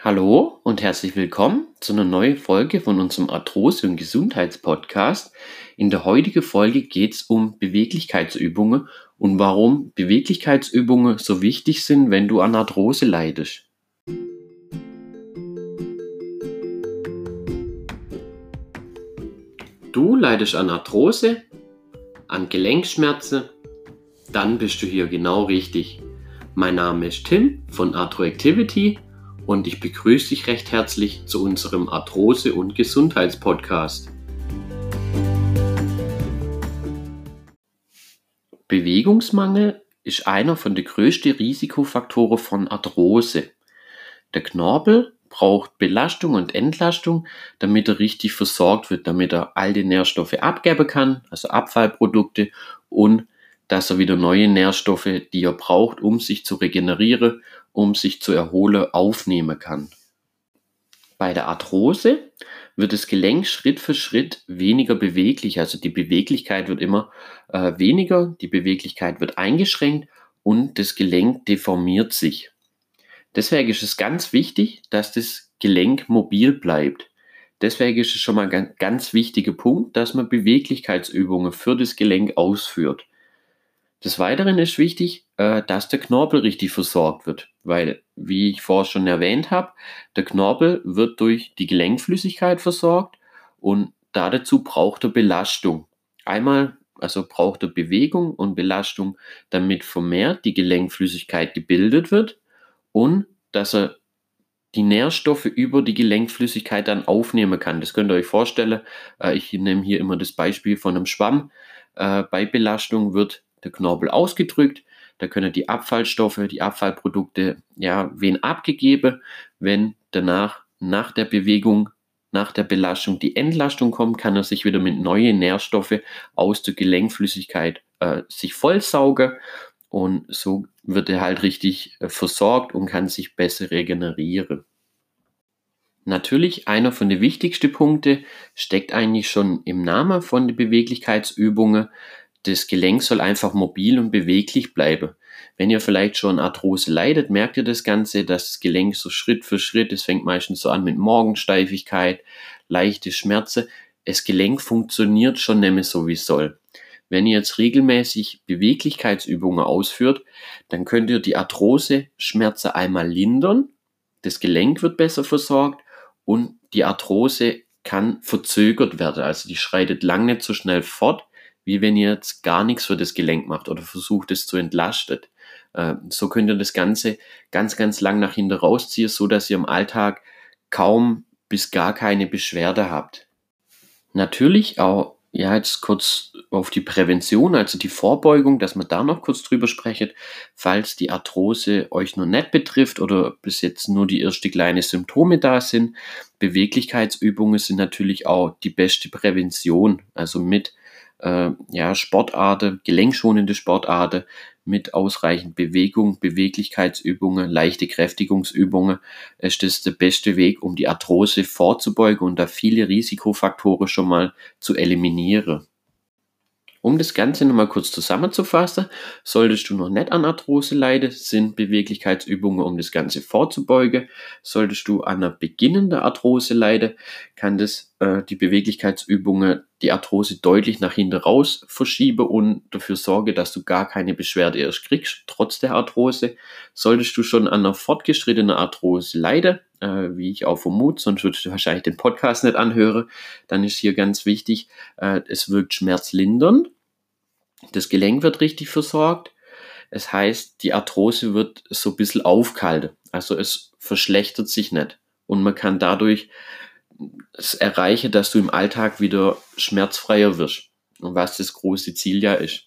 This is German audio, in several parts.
Hallo und herzlich willkommen zu einer neuen Folge von unserem Arthrose- und Gesundheitspodcast. In der heutigen Folge geht es um Beweglichkeitsübungen und warum Beweglichkeitsübungen so wichtig sind, wenn du an Arthrose leidest. Du leidest an Arthrose, an Gelenkschmerzen, dann bist du hier genau richtig. Mein Name ist Tim von Arthroactivity und ich begrüße dich recht herzlich zu unserem Arthrose- und Gesundheitspodcast. Bewegungsmangel ist einer von den größten Risikofaktoren von Arthrose. Der Knorpel braucht Belastung und Entlastung, damit er richtig versorgt wird, damit er all die Nährstoffe abgeben kann, also Abfallprodukte, und dass er wieder neue Nährstoffe, die er braucht, um sich zu regenerieren um sich zu erholen, aufnehmen kann. Bei der Arthrose wird das Gelenk Schritt für Schritt weniger beweglich, also die Beweglichkeit wird immer äh, weniger, die Beweglichkeit wird eingeschränkt und das Gelenk deformiert sich. Deswegen ist es ganz wichtig, dass das Gelenk mobil bleibt. Deswegen ist es schon mal ein ganz wichtiger Punkt, dass man Beweglichkeitsübungen für das Gelenk ausführt. Des Weiteren ist wichtig, äh, dass der Knorpel richtig versorgt wird, weil, wie ich vorher schon erwähnt habe, der Knorpel wird durch die Gelenkflüssigkeit versorgt und dazu braucht er Belastung. Einmal, also braucht er Bewegung und Belastung, damit vermehrt die Gelenkflüssigkeit gebildet wird und dass er die Nährstoffe über die Gelenkflüssigkeit dann aufnehmen kann. Das könnt ihr euch vorstellen. Äh, ich nehme hier immer das Beispiel von einem Schwamm. Äh, bei Belastung wird der Knorpel ausgedrückt. Da können die Abfallstoffe, die Abfallprodukte, ja, wen abgegeben, wenn danach, nach der Bewegung, nach der Belastung die Entlastung kommt, kann er sich wieder mit neuen Nährstoffe aus der Gelenkflüssigkeit äh, sich vollsaugen und so wird er halt richtig äh, versorgt und kann sich besser regenerieren. Natürlich, einer von den wichtigsten Punkten steckt eigentlich schon im Namen von den Beweglichkeitsübungen das Gelenk soll einfach mobil und beweglich bleiben. Wenn ihr vielleicht schon Arthrose leidet, merkt ihr das Ganze, dass das Gelenk so Schritt für Schritt, es fängt meistens so an mit Morgensteifigkeit, leichte Schmerzen. Das Gelenk funktioniert schon mehr so, wie es soll. Wenn ihr jetzt regelmäßig Beweglichkeitsübungen ausführt, dann könnt ihr die Arthrose-Schmerzen einmal lindern, das Gelenk wird besser versorgt und die Arthrose kann verzögert werden. Also die schreitet lang nicht so schnell fort, wie wenn ihr jetzt gar nichts für das Gelenk macht oder versucht es zu entlasten. Äh, so könnt ihr das Ganze ganz, ganz lang nach hinten rausziehen, so dass ihr im Alltag kaum bis gar keine Beschwerde habt. Natürlich auch, ja, jetzt kurz auf die Prävention, also die Vorbeugung, dass man da noch kurz drüber sprechen, falls die Arthrose euch noch nicht betrifft oder bis jetzt nur die ersten kleinen Symptome da sind. Beweglichkeitsübungen sind natürlich auch die beste Prävention, also mit äh, ja, Sportarten, gelenkschonende Sportarten mit ausreichend Bewegung, Beweglichkeitsübungen, leichte Kräftigungsübungen ist das der beste Weg, um die Arthrose vorzubeugen und da viele Risikofaktoren schon mal zu eliminieren. Um das Ganze nochmal kurz zusammenzufassen, solltest du noch nicht an Arthrose leiden, sind Beweglichkeitsübungen, um das Ganze vorzubeugen. Solltest du an einer beginnenden Arthrose leiden, kann das äh, die Beweglichkeitsübungen die Arthrose deutlich nach hinten raus verschieben und dafür sorgen, dass du gar keine Beschwerde erst kriegst, trotz der Arthrose. Solltest du schon an einer fortgeschrittenen Arthrose leiden, äh, wie ich auch vermute, sonst würdest du wahrscheinlich den Podcast nicht anhören, dann ist hier ganz wichtig, äh, es wirkt schmerzlindernd, das Gelenk wird richtig versorgt, es heißt, die Arthrose wird so ein bisschen aufkalten, also es verschlechtert sich nicht und man kann dadurch es erreichen, dass du im Alltag wieder schmerzfreier wirst und was das große Ziel ja ist.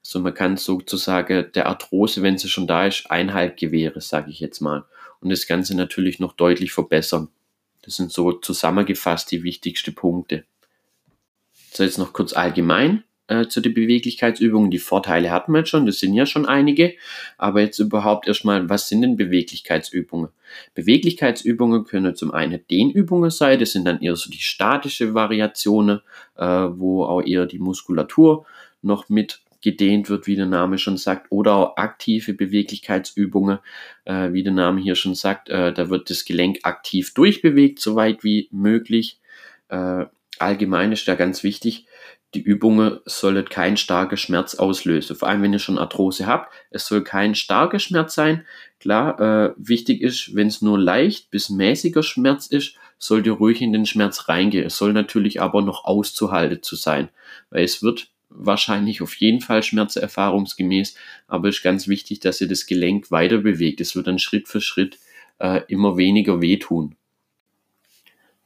Also man kann sozusagen der Arthrose, wenn sie schon da ist, Einhalt gewähren, sage ich jetzt mal und das Ganze natürlich noch deutlich verbessern. Das sind so zusammengefasst die wichtigsten Punkte. So, jetzt noch kurz allgemein äh, zu den Beweglichkeitsübungen. Die Vorteile hatten wir jetzt schon, das sind ja schon einige. Aber jetzt überhaupt erstmal, was sind denn Beweglichkeitsübungen? Beweglichkeitsübungen können zum einen Dehnübungen sein, das sind dann eher so die statische Variationen, äh, wo auch eher die Muskulatur noch mit gedehnt wird, wie der Name schon sagt, oder auch aktive Beweglichkeitsübungen, äh, wie der Name hier schon sagt. Äh, da wird das Gelenk aktiv durchbewegt, soweit wie möglich. Äh, allgemein ist da ganz wichtig, die Übungen sollen keinen starken Schmerz auslösen. Vor allem, wenn ihr schon Arthrose habt, es soll kein starker Schmerz sein. Klar, äh, wichtig ist, wenn es nur leicht bis mäßiger Schmerz ist, sollt ihr ruhig in den Schmerz reingehen. Es soll natürlich aber noch auszuhalten zu sein, weil es wird wahrscheinlich auf jeden Fall Schmerz erfahrungsgemäß, aber es ist ganz wichtig, dass ihr das Gelenk weiter bewegt. Es wird dann Schritt für Schritt äh, immer weniger wehtun.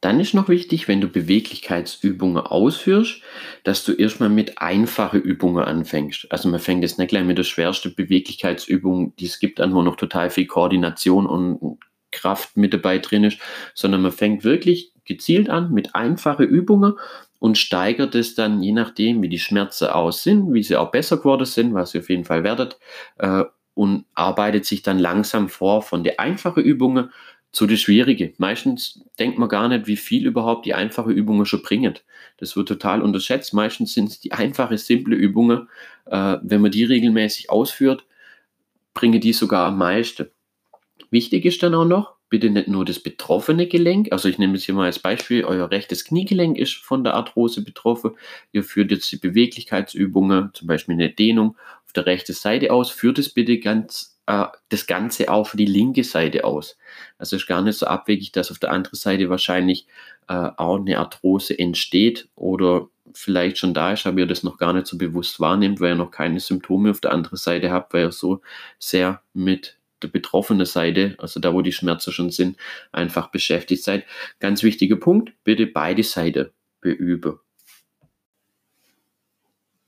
Dann ist noch wichtig, wenn du Beweglichkeitsübungen ausführst, dass du erstmal mit einfachen Übungen anfängst. Also man fängt jetzt nicht gleich mit der schwersten Beweglichkeitsübung, die es gibt, an, wo noch total viel Koordination und Kraft mit dabei drin ist, sondern man fängt wirklich gezielt an mit einfachen Übungen und steigert es dann, je nachdem, wie die Schmerzen aus sind, wie sie auch besser geworden sind, was ihr auf jeden Fall werdet, äh, und arbeitet sich dann langsam vor von den einfachen Übungen zu den schwierigen. Meistens denkt man gar nicht, wie viel überhaupt die einfachen Übungen schon bringen. Das wird total unterschätzt. Meistens sind es die einfache, simple Übungen. Äh, wenn man die regelmäßig ausführt, bringen die sogar am meisten. Wichtig ist dann auch noch, bitte nicht nur das betroffene Gelenk, also ich nehme jetzt hier mal als Beispiel, euer rechtes Kniegelenk ist von der Arthrose betroffen, ihr führt jetzt die Beweglichkeitsübungen, zum Beispiel eine Dehnung auf der rechten Seite aus, führt es bitte ganz, äh, das Ganze auch für die linke Seite aus. Also ist gar nicht so abwegig, dass auf der anderen Seite wahrscheinlich äh, auch eine Arthrose entsteht oder vielleicht schon da ist, aber ihr das noch gar nicht so bewusst wahrnimmt, weil ihr noch keine Symptome auf der anderen Seite habt, weil ihr so sehr mit der betroffenen Seite, also da, wo die Schmerzen schon sind, einfach beschäftigt seid. Ganz wichtiger Punkt, bitte beide Seiten beüben.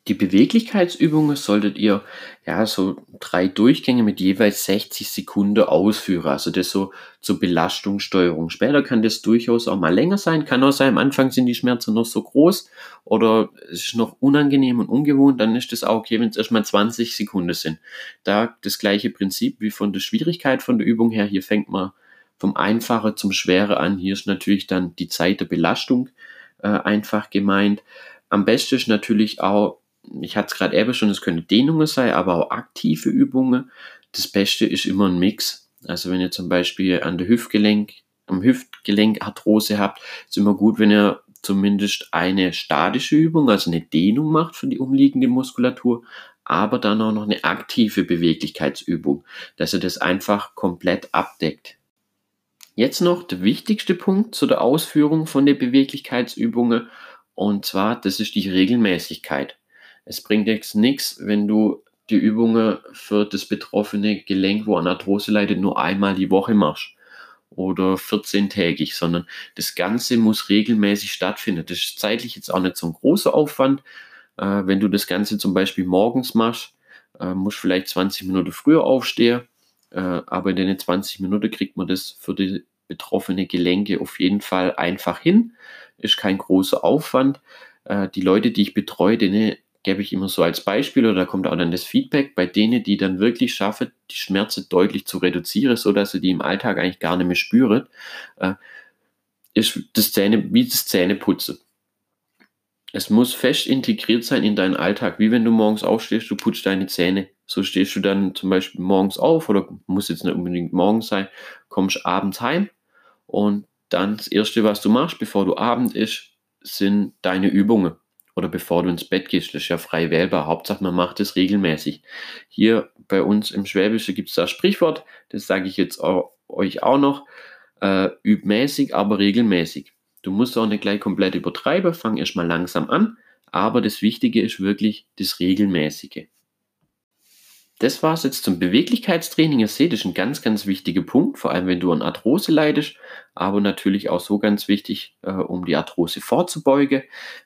Die Beweglichkeitsübungen solltet ihr ja so drei Durchgänge mit jeweils 60 Sekunden ausführen. Also das so zur Belastungssteuerung. Später kann das durchaus auch mal länger sein. Kann auch sein, am Anfang sind die Schmerzen noch so groß oder es ist noch unangenehm und ungewohnt. Dann ist das auch okay, wenn es erstmal 20 Sekunden sind. Da das gleiche Prinzip wie von der Schwierigkeit von der Übung her. Hier fängt man vom Einfache zum Schwere an. Hier ist natürlich dann die Zeit der Belastung äh, einfach gemeint. Am besten ist natürlich auch ich hatte es gerade eben schon, es können Dehnungen sein, aber auch aktive Übungen. Das Beste ist immer ein Mix. Also wenn ihr zum Beispiel an der Hüftgelenk, am Hüftgelenk Arthrose habt, ist immer gut, wenn ihr zumindest eine statische Übung, also eine Dehnung macht für die umliegende Muskulatur, aber dann auch noch eine aktive Beweglichkeitsübung, dass ihr das einfach komplett abdeckt. Jetzt noch der wichtigste Punkt zu der Ausführung von den Beweglichkeitsübungen und zwar, das ist die Regelmäßigkeit. Es bringt jetzt nichts, wenn du die Übungen für das betroffene Gelenk, wo an Arthrose leidet, nur einmal die Woche machst oder 14-tägig, sondern das Ganze muss regelmäßig stattfinden. Das ist zeitlich jetzt auch nicht so ein großer Aufwand. Äh, wenn du das Ganze zum Beispiel morgens machst, äh, musst vielleicht 20 Minuten früher aufstehen, äh, aber in den 20 Minuten kriegt man das für die betroffene Gelenke auf jeden Fall einfach hin. Ist kein großer Aufwand. Äh, die Leute, die ich betreue, denen gebe ich immer so als Beispiel oder da kommt auch dann das Feedback bei denen, die dann wirklich schaffen, die Schmerzen deutlich zu reduzieren, so dass sie die im Alltag eigentlich gar nicht mehr spüren, äh, ist das Zähne, wie das Zähneputzen. Es muss fest integriert sein in deinen Alltag, wie wenn du morgens aufstehst, du putzt deine Zähne. So stehst du dann zum Beispiel morgens auf oder muss jetzt nicht unbedingt morgens sein, kommst abends heim und dann das erste, was du machst, bevor du Abend isst, sind deine Übungen oder bevor du ins Bett gehst. Das ist ja frei wählbar. Hauptsache, man macht es regelmäßig. Hier bei uns im Schwäbischen gibt es das Sprichwort, das sage ich jetzt auch, euch auch noch. Äh, üb mäßig, aber regelmäßig. Du musst auch nicht gleich komplett übertreiben, fang erstmal langsam an, aber das Wichtige ist wirklich das Regelmäßige. Das war es jetzt zum Beweglichkeitstraining. Ihr seht, das ist ein ganz, ganz wichtiger Punkt, vor allem wenn du an Arthrose leidest, aber natürlich auch so ganz wichtig, äh, um die Arthrose vorzubeugen.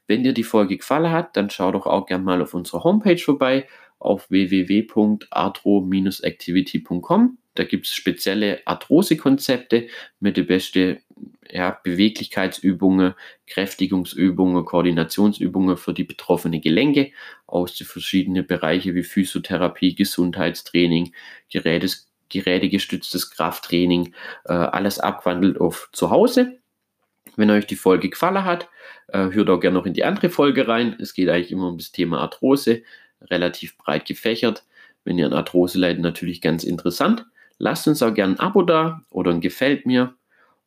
Wenn dir die Folge gefallen hat, dann schau doch auch gerne mal auf unserer Homepage vorbei auf www.arthro-activity.com. Da gibt es spezielle Arthrose-Konzepte mit den besten ja, Beweglichkeitsübungen, Kräftigungsübungen, Koordinationsübungen für die betroffenen Gelenke aus den verschiedenen Bereichen wie Physiotherapie, Gesundheitstraining, Gerätes, gerätegestütztes Krafttraining, äh, alles abgewandelt auf zu Hause. Wenn euch die Folge gefallen hat, äh, hört auch gerne noch in die andere Folge rein. Es geht eigentlich immer um das Thema Arthrose. relativ breit gefächert. Wenn ihr an Arthrose leidet, natürlich ganz interessant. Lasst uns auch gerne ein Abo da oder ein Gefällt mir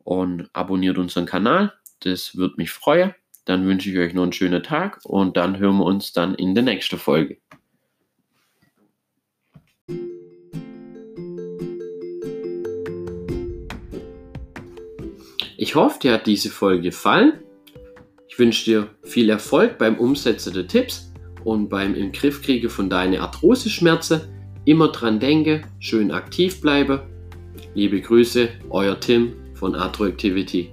und abonniert unseren Kanal. Das würde mich freuen. Dann wünsche ich euch noch einen schönen Tag und dann hören wir uns dann in der nächsten Folge. Ich hoffe, dir hat diese Folge gefallen. Ich wünsche dir viel Erfolg beim Umsetzen der Tipps und beim im Griff kriege von deinen Arthrose-Schmerzen. Immer dran denke, schön aktiv bleibe. Liebe Grüße, euer Tim von Arthroactivity.